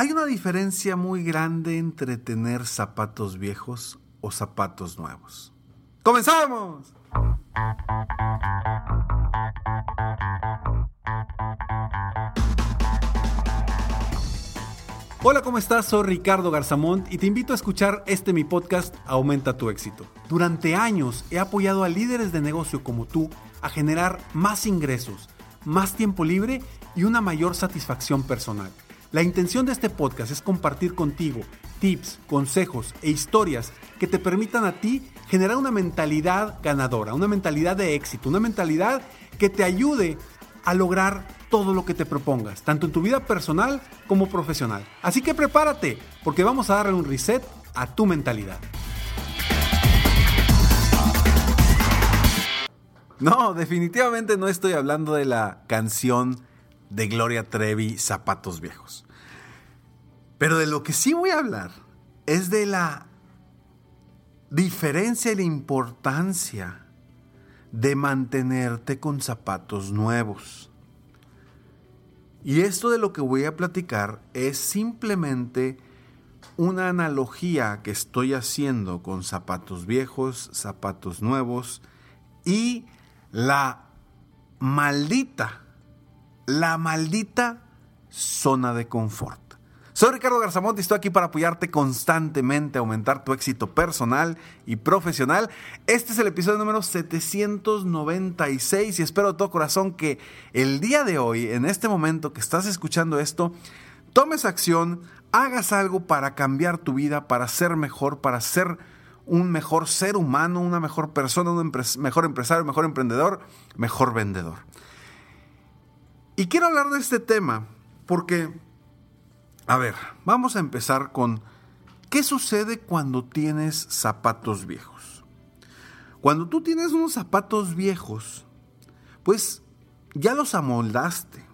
Hay una diferencia muy grande entre tener zapatos viejos o zapatos nuevos. ¡Comenzamos! Hola, ¿cómo estás? Soy Ricardo Garzamont y te invito a escuchar este mi podcast Aumenta tu éxito. Durante años he apoyado a líderes de negocio como tú a generar más ingresos, más tiempo libre y una mayor satisfacción personal. La intención de este podcast es compartir contigo tips, consejos e historias que te permitan a ti generar una mentalidad ganadora, una mentalidad de éxito, una mentalidad que te ayude a lograr todo lo que te propongas, tanto en tu vida personal como profesional. Así que prepárate, porque vamos a darle un reset a tu mentalidad. No, definitivamente no estoy hablando de la canción de Gloria Trevi, Zapatos Viejos. Pero de lo que sí voy a hablar es de la diferencia y la importancia de mantenerte con zapatos nuevos. Y esto de lo que voy a platicar es simplemente una analogía que estoy haciendo con zapatos viejos, zapatos nuevos y la maldita la maldita zona de confort. Soy Ricardo Garzamont y estoy aquí para apoyarte constantemente a aumentar tu éxito personal y profesional. Este es el episodio número 796 y espero de todo corazón que el día de hoy, en este momento que estás escuchando esto, tomes acción, hagas algo para cambiar tu vida, para ser mejor, para ser un mejor ser humano, una mejor persona, un mejor empresario, mejor emprendedor, mejor vendedor. Y quiero hablar de este tema porque, a ver, vamos a empezar con qué sucede cuando tienes zapatos viejos. Cuando tú tienes unos zapatos viejos, pues ya los amoldaste.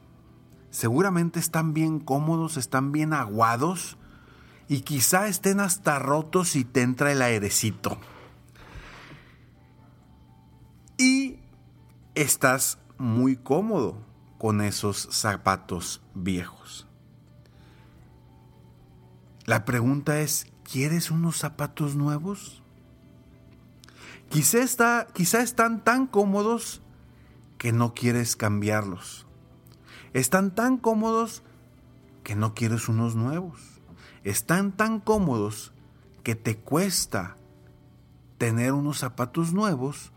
Seguramente están bien cómodos, están bien aguados y quizá estén hasta rotos y te entra el airecito. Y estás muy cómodo con esos zapatos viejos. La pregunta es, ¿quieres unos zapatos nuevos? Quizá, está, quizá están tan cómodos que no quieres cambiarlos. Están tan cómodos que no quieres unos nuevos. Están tan cómodos que te cuesta tener unos zapatos nuevos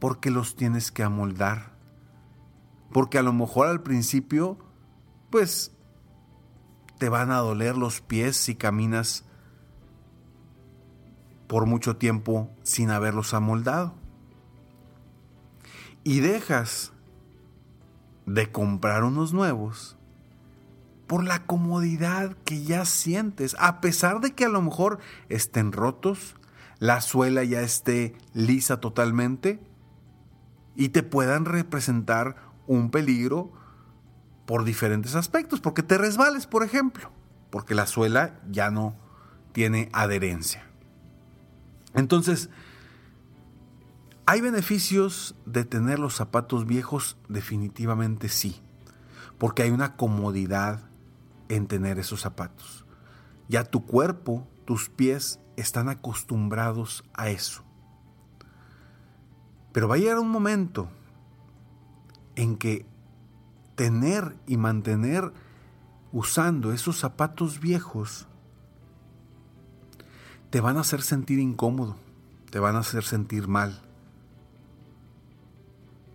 porque los tienes que amoldar porque a lo mejor al principio, pues, te van a doler los pies si caminas por mucho tiempo sin haberlos amoldado. Y dejas de comprar unos nuevos por la comodidad que ya sientes, a pesar de que a lo mejor estén rotos, la suela ya esté lisa totalmente y te puedan representar un peligro por diferentes aspectos, porque te resbales, por ejemplo, porque la suela ya no tiene adherencia. Entonces, ¿hay beneficios de tener los zapatos viejos? Definitivamente sí, porque hay una comodidad en tener esos zapatos. Ya tu cuerpo, tus pies están acostumbrados a eso. Pero va a llegar un momento en que tener y mantener usando esos zapatos viejos te van a hacer sentir incómodo, te van a hacer sentir mal.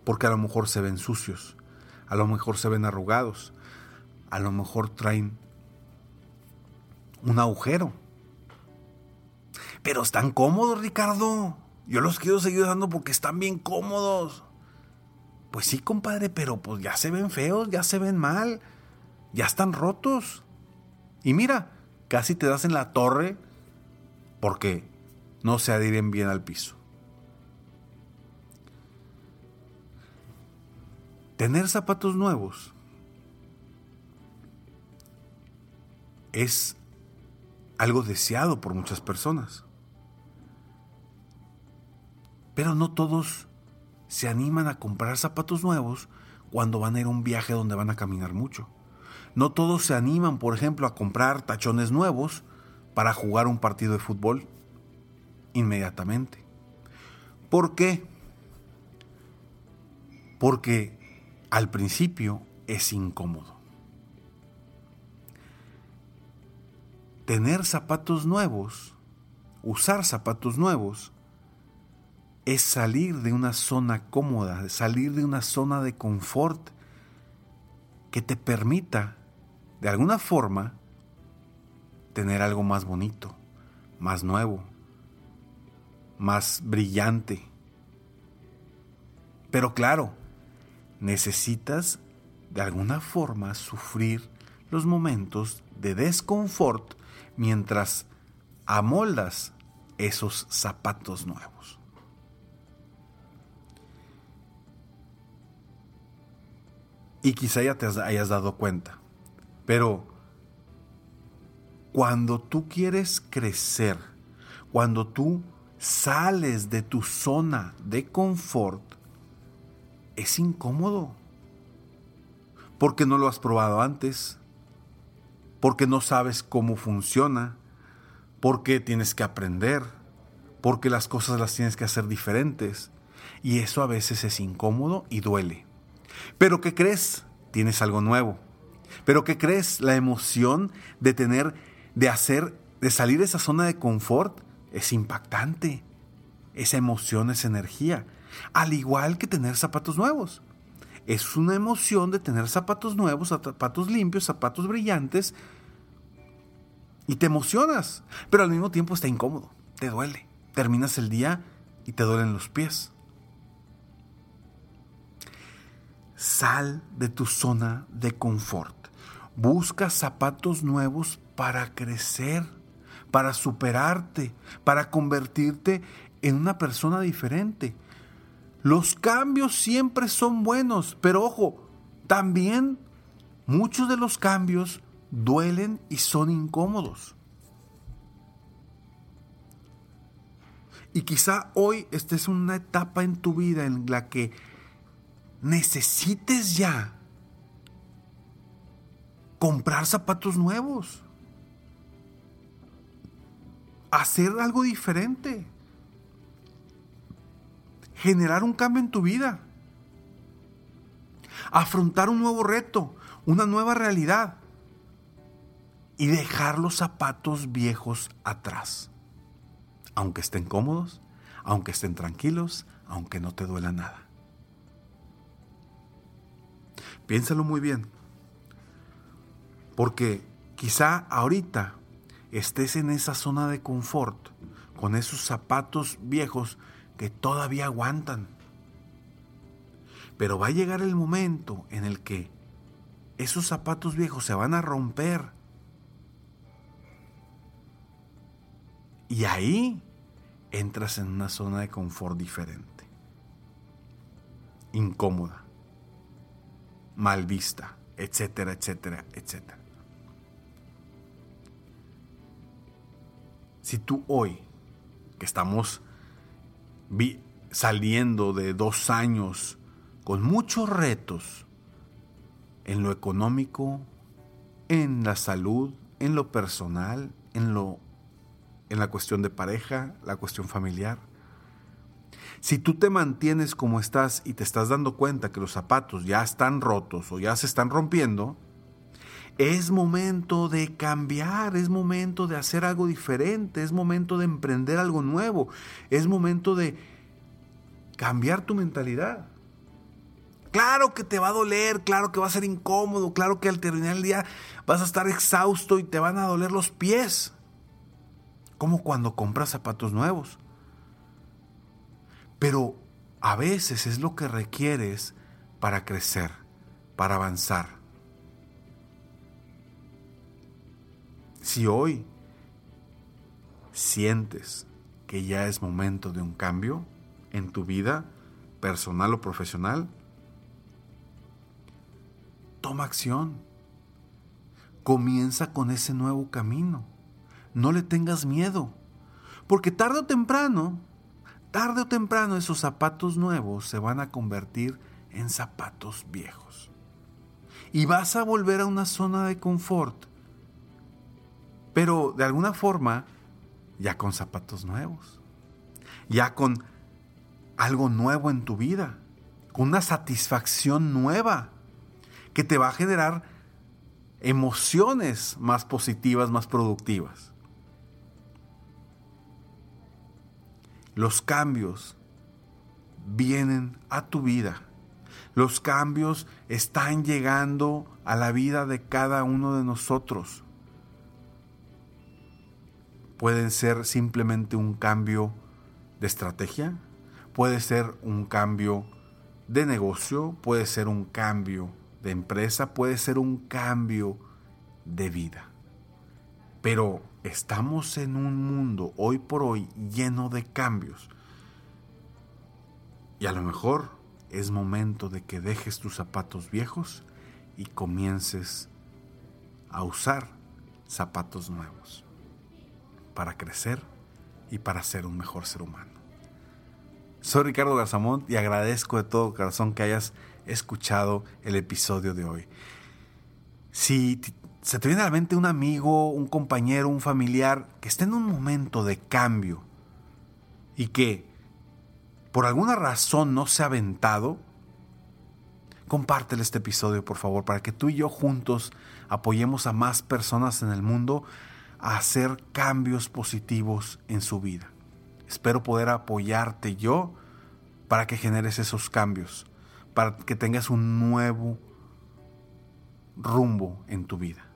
Porque a lo mejor se ven sucios, a lo mejor se ven arrugados, a lo mejor traen un agujero. Pero están cómodos, Ricardo. Yo los quiero seguir usando porque están bien cómodos. Pues sí, compadre, pero pues ya se ven feos, ya se ven mal, ya están rotos. Y mira, casi te das en la torre porque no se adhieren bien al piso. Tener zapatos nuevos es algo deseado por muchas personas. Pero no todos se animan a comprar zapatos nuevos cuando van a ir a un viaje donde van a caminar mucho. No todos se animan, por ejemplo, a comprar tachones nuevos para jugar un partido de fútbol inmediatamente. ¿Por qué? Porque al principio es incómodo. Tener zapatos nuevos, usar zapatos nuevos, es salir de una zona cómoda, salir de una zona de confort que te permita, de alguna forma, tener algo más bonito, más nuevo, más brillante. Pero claro, necesitas de alguna forma sufrir los momentos de desconfort mientras amoldas esos zapatos nuevos. Y quizá ya te hayas dado cuenta, pero cuando tú quieres crecer, cuando tú sales de tu zona de confort, es incómodo. Porque no lo has probado antes, porque no sabes cómo funciona, porque tienes que aprender, porque las cosas las tienes que hacer diferentes. Y eso a veces es incómodo y duele. Pero ¿qué crees? Tienes algo nuevo. Pero ¿qué crees? La emoción de tener, de hacer, de salir de esa zona de confort es impactante. Esa emoción, esa energía. Al igual que tener zapatos nuevos. Es una emoción de tener zapatos nuevos, zapatos limpios, zapatos brillantes. Y te emocionas. Pero al mismo tiempo está incómodo. Te duele. Terminas el día y te duelen los pies. Sal de tu zona de confort. Busca zapatos nuevos para crecer para superarte, para convertirte en una persona diferente. Los cambios siempre son buenos, pero ojo, también muchos de los cambios duelen y son incómodos. Y quizá hoy estés en una etapa en tu vida en la que necesites ya comprar zapatos nuevos hacer algo diferente. Generar un cambio en tu vida. Afrontar un nuevo reto, una nueva realidad. Y dejar los zapatos viejos atrás. Aunque estén cómodos, aunque estén tranquilos, aunque no te duela nada. Piénsalo muy bien. Porque quizá ahorita estés en esa zona de confort, con esos zapatos viejos que todavía aguantan. Pero va a llegar el momento en el que esos zapatos viejos se van a romper. Y ahí entras en una zona de confort diferente, incómoda, mal vista, etcétera, etcétera, etcétera. Si tú hoy, que estamos saliendo de dos años con muchos retos en lo económico, en la salud, en lo personal, en, lo, en la cuestión de pareja, la cuestión familiar, Si tú te mantienes como estás y te estás dando cuenta que los zapatos ya están rotos o ya se están rompiendo, es momento de cambiar, es momento de hacer algo diferente, es momento de emprender algo nuevo, es momento de cambiar tu mentalidad. Claro que te va a doler, claro que va a ser incómodo, claro que al terminar el día vas a estar exhausto y te van a doler los pies. Como cuando compras zapatos nuevos. Pero a veces es lo que requieres para crecer, para avanzar. Si hoy sientes que ya es momento de un cambio en tu vida personal o profesional, toma acción. Comienza con ese nuevo camino. No le tengas miedo. Porque tarde o temprano, tarde o temprano esos zapatos nuevos se van a convertir en zapatos viejos. Y vas a volver a una zona de confort. Pero de alguna forma, ya con zapatos nuevos. Ya con algo nuevo en tu vida. Con una satisfacción nueva que te va a generar emociones más positivas, más productivas. Los cambios vienen a tu vida. Los cambios están llegando a la vida de cada uno de nosotros. Pueden ser simplemente un cambio de estrategia, puede ser un cambio de negocio, puede ser un cambio de empresa puede ser un cambio de vida. Pero estamos en un mundo hoy por hoy lleno de cambios. Y a lo mejor es momento de que dejes tus zapatos viejos y comiences a usar zapatos nuevos para crecer y para ser un mejor ser humano. Soy Ricardo Garzamont y agradezco de todo corazón que hayas escuchado el episodio de hoy. Si se te viene a la mente un amigo, un compañero, un familiar que esté en un momento de cambio y que por alguna razón no se ha aventado, compártele este episodio por favor para que tú y yo juntos apoyemos a más personas en el mundo a hacer cambios positivos en su vida. Espero poder apoyarte yo para que generes esos cambios para que tengas un nuevo rumbo en tu vida.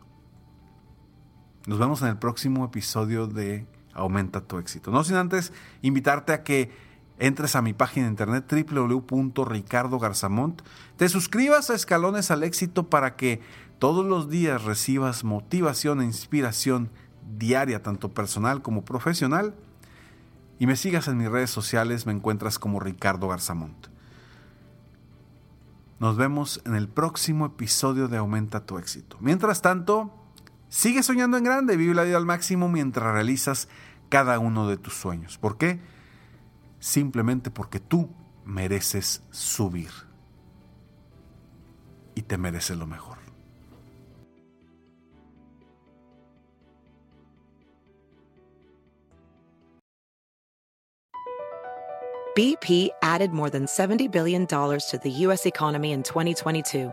Nos vemos en el próximo episodio de Aumenta tu éxito. No sin antes invitarte a que entres a mi página de internet www.ricardogarzamont, te suscribas a Escalones al Éxito para que todos los días recibas motivación e inspiración diaria, tanto personal como profesional, y me sigas en mis redes sociales, me encuentras como Ricardo Garzamont. Nos vemos en el próximo episodio de Aumenta tu éxito. Mientras tanto, sigue soñando en grande, vive la vida al máximo mientras realizas cada uno de tus sueños. ¿Por qué? Simplemente porque tú mereces subir y te mereces lo mejor. BP added more than $70 billion to the U.S. economy in 2022.